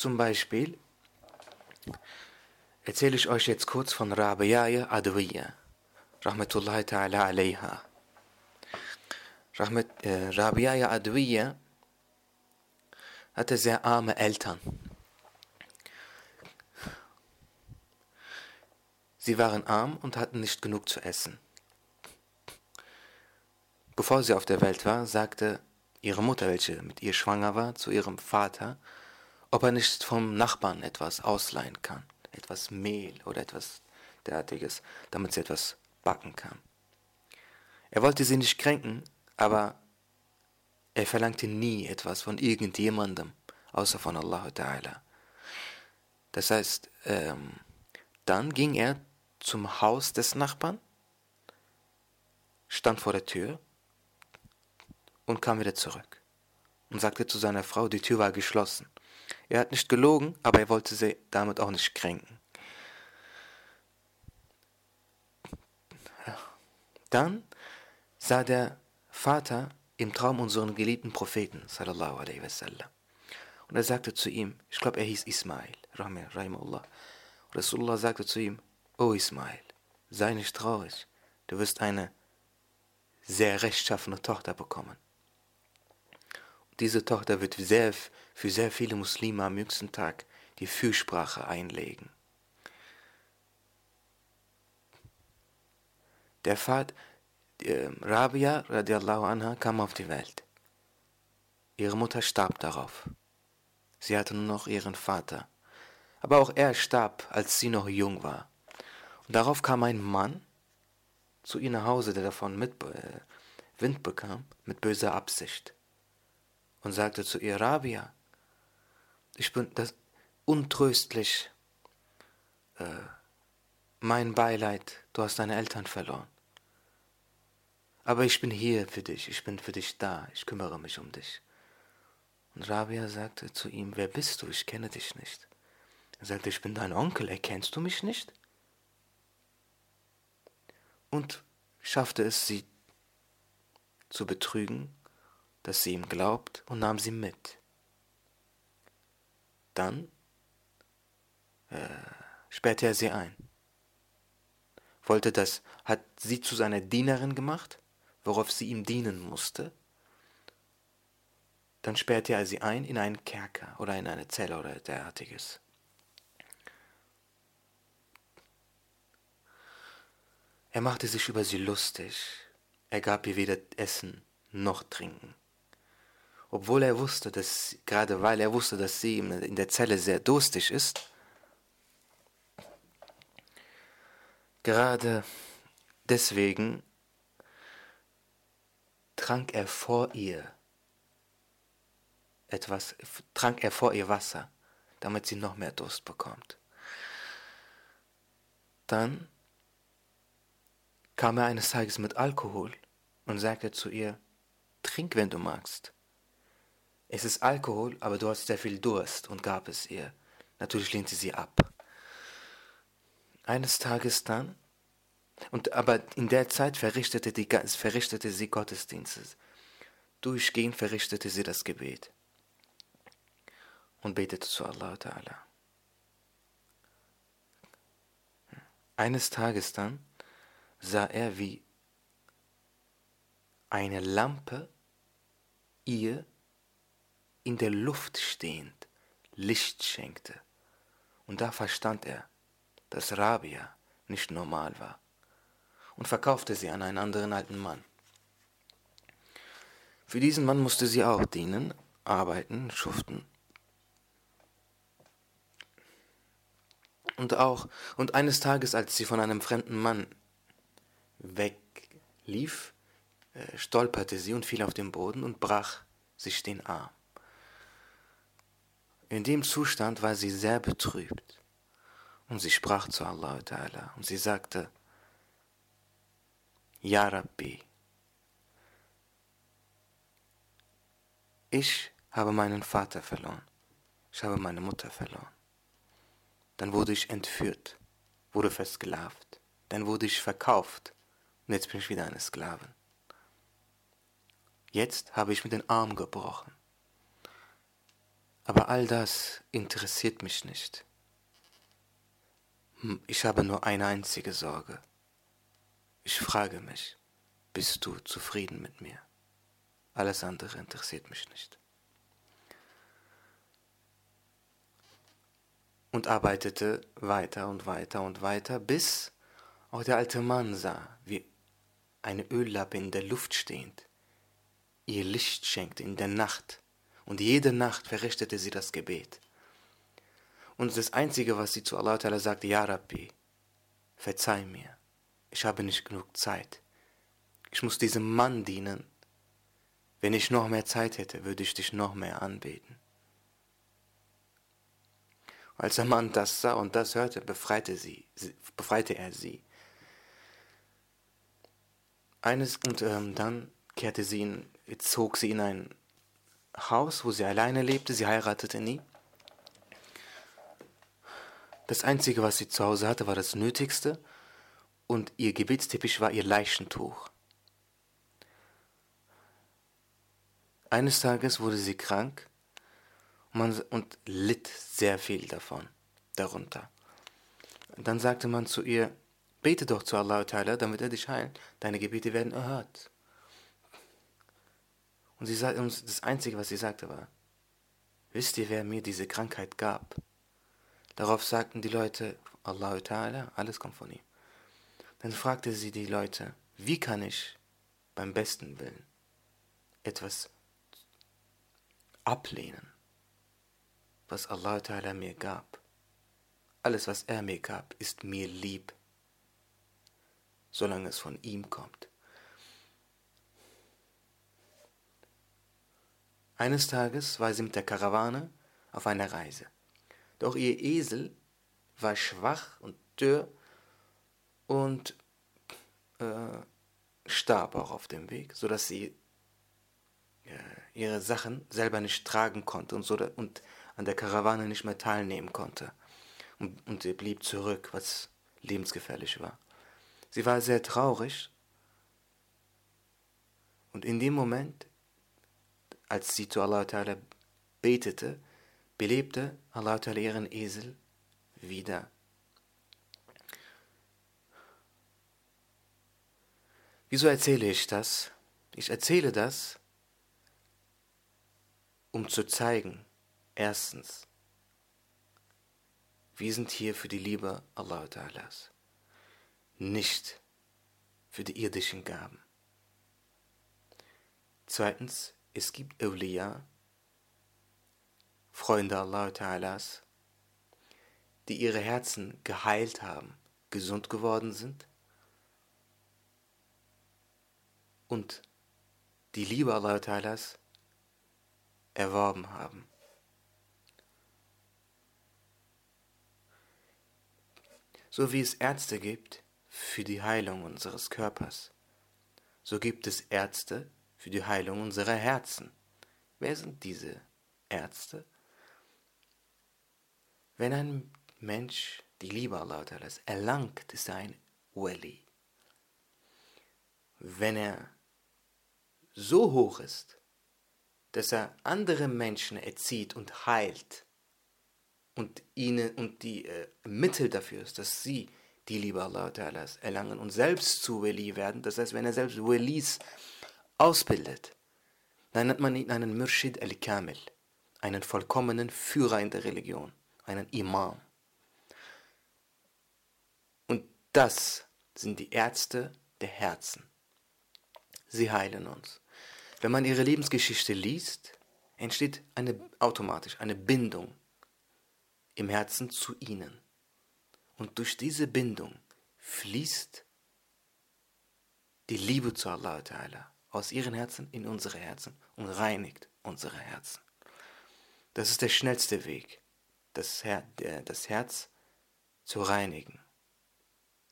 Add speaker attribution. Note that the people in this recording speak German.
Speaker 1: zum Beispiel erzähle ich euch jetzt kurz von Rabiaya Adwiya, Rahmatullahi ta'ala alayha. Rahmat, äh, Rabiaya Adwiya hatte sehr arme Eltern. Sie waren arm und hatten nicht genug zu essen. Bevor sie auf der Welt war, sagte ihre Mutter, welche mit ihr schwanger war, zu ihrem Vater, ob er nicht vom Nachbarn etwas ausleihen kann, etwas Mehl oder etwas derartiges, damit sie etwas backen kann. Er wollte sie nicht kränken, aber er verlangte nie etwas von irgendjemandem, außer von Allah Ta'ala. Das heißt, ähm, dann ging er zum Haus des Nachbarn, stand vor der Tür und kam wieder zurück und sagte zu seiner Frau, die Tür war geschlossen. Er hat nicht gelogen, aber er wollte sie damit auch nicht kränken. Dann sah der Vater im Traum unseren geliebten Propheten, sallallahu alaihi wasallam. Und er sagte zu ihm, ich glaube, er hieß Ismail, rahimahullah. Rasulullah sagte zu ihm, O Ismail, sei nicht traurig, du wirst eine sehr rechtschaffene Tochter bekommen. Diese Tochter wird sehr, für sehr viele Muslime am jüngsten Tag die Fürsprache einlegen. Der Vater, äh, Rabia radiallahu anha kam auf die Welt. Ihre Mutter starb darauf. Sie hatte nur noch ihren Vater. Aber auch er starb, als sie noch jung war. Und darauf kam ein Mann zu ihr nach Hause, der davon mit, äh, Wind bekam, mit böser Absicht. Und sagte zu ihr, Rabia, ich bin das untröstlich. Äh, mein Beileid, du hast deine Eltern verloren. Aber ich bin hier für dich, ich bin für dich da, ich kümmere mich um dich. Und Rabia sagte zu ihm, wer bist du? Ich kenne dich nicht. Er sagte, ich bin dein Onkel, erkennst du mich nicht? Und schaffte es, sie zu betrügen, dass sie ihm glaubt und nahm sie mit. Dann äh, sperrte er sie ein. Wollte das, hat sie zu seiner Dienerin gemacht, worauf sie ihm dienen musste. Dann sperrte er sie ein in einen Kerker oder in eine Zelle oder derartiges. Er machte sich über sie lustig. Er gab ihr weder Essen noch Trinken. Obwohl er wusste, dass, gerade weil er wusste, dass sie in der Zelle sehr durstig ist, gerade deswegen trank er vor ihr etwas, trank er vor ihr Wasser, damit sie noch mehr Durst bekommt. Dann kam er eines Tages mit Alkohol und sagte zu ihr, trink, wenn du magst. Es ist Alkohol, aber du hast sehr viel Durst und gab es ihr. Natürlich lehnte sie ab. Eines Tages dann, und aber in der Zeit verrichtete, die, verrichtete sie Gottesdienste. Durchgehend verrichtete sie das Gebet und betete zu Allah Ta'ala. Eines Tages dann sah er, wie eine Lampe ihr in der Luft stehend Licht schenkte. Und da verstand er, dass Rabia nicht normal war und verkaufte sie an einen anderen alten Mann. Für diesen Mann musste sie auch dienen, arbeiten, schuften. Und auch, und eines Tages, als sie von einem fremden Mann weglief, äh, stolperte sie und fiel auf den Boden und brach sich den Arm. In dem Zustand war sie sehr betrübt. Und sie sprach zu Allah Ta'ala und sie sagte, Ja Rabbi, ich habe meinen Vater verloren, ich habe meine Mutter verloren. Dann wurde ich entführt, wurde versklavt, dann wurde ich verkauft und jetzt bin ich wieder eine Sklavin. Jetzt habe ich mir den Arm gebrochen. Aber all das interessiert mich nicht. Hm, ich habe nur eine einzige Sorge. Ich frage mich, bist du zufrieden mit mir? Alles andere interessiert mich nicht. Und arbeitete weiter und weiter und weiter, bis auch der alte Mann sah, wie eine Öllappe in der Luft stehend ihr Licht schenkte in der Nacht. Und jede Nacht verrichtete sie das Gebet. Und das Einzige, was sie zu Allah sagte, Ja Rabbi, verzeih mir, ich habe nicht genug Zeit. Ich muss diesem Mann dienen. Wenn ich noch mehr Zeit hätte, würde ich dich noch mehr anbeten. Als der Mann das sah und das hörte, befreite, sie, befreite er sie. Eines und ähm, dann kehrte sie in, zog sie in ein Haus, wo sie alleine lebte. Sie heiratete nie. Das Einzige, was sie zu Hause hatte, war das Nötigste und ihr Gebetsteppich war ihr Leichentuch. Eines Tages wurde sie krank und, man, und litt sehr viel davon, darunter. dann sagte man zu ihr, bete doch zu Allah, damit er dich heilt. Deine Gebete werden erhört. Und sie sagt, und das Einzige, was sie sagte, war, wisst ihr, wer mir diese Krankheit gab? Darauf sagten die Leute, Allah Ta'ala, alles kommt von ihm. Dann fragte sie die Leute, wie kann ich beim besten Willen etwas ablehnen, was Allah Ta'ala mir gab? Alles, was er mir gab, ist mir lieb, solange es von ihm kommt. Eines Tages war sie mit der Karawane auf einer Reise. Doch ihr Esel war schwach und dürr und äh, starb auch auf dem Weg, sodass sie äh, ihre Sachen selber nicht tragen konnte und, so da, und an der Karawane nicht mehr teilnehmen konnte. Und, und sie blieb zurück, was lebensgefährlich war. Sie war sehr traurig und in dem Moment als sie zu Allah Ta'ala betete, belebte Allah Ta'ala ihren Esel wieder. Wieso erzähle ich das? Ich erzähle das, um zu zeigen, erstens, wir sind hier für die Liebe Allah Ta'alas, nicht für die irdischen Gaben. Zweitens, es gibt Awliya, Freunde Allah Ta'alas, die ihre Herzen geheilt haben, gesund geworden sind und die Liebe Allah Ta'alas erworben haben. So wie es Ärzte gibt für die Heilung unseres Körpers, so gibt es Ärzte für die Heilung unserer Herzen. Wer sind diese Ärzte? Wenn ein Mensch die Liebe Allah erlangt, ist er ein Wali. Wenn er so hoch ist, dass er andere Menschen erzieht und heilt und ihnen und die äh, Mittel dafür ist, dass sie die Liebe Allah erlangen und selbst zu Wali werden. Das heißt, wenn er selbst Walis ausbildet, dann nennt man ihn einen Murshid al-Kamil, einen vollkommenen Führer in der Religion, einen Imam. Und das sind die Ärzte der Herzen. Sie heilen uns. Wenn man ihre Lebensgeschichte liest, entsteht eine, automatisch eine Bindung im Herzen zu ihnen. Und durch diese Bindung fließt die Liebe zu Allah aus ihren Herzen in unsere Herzen und reinigt unsere Herzen. Das ist der schnellste Weg, das, Her das Herz zu reinigen.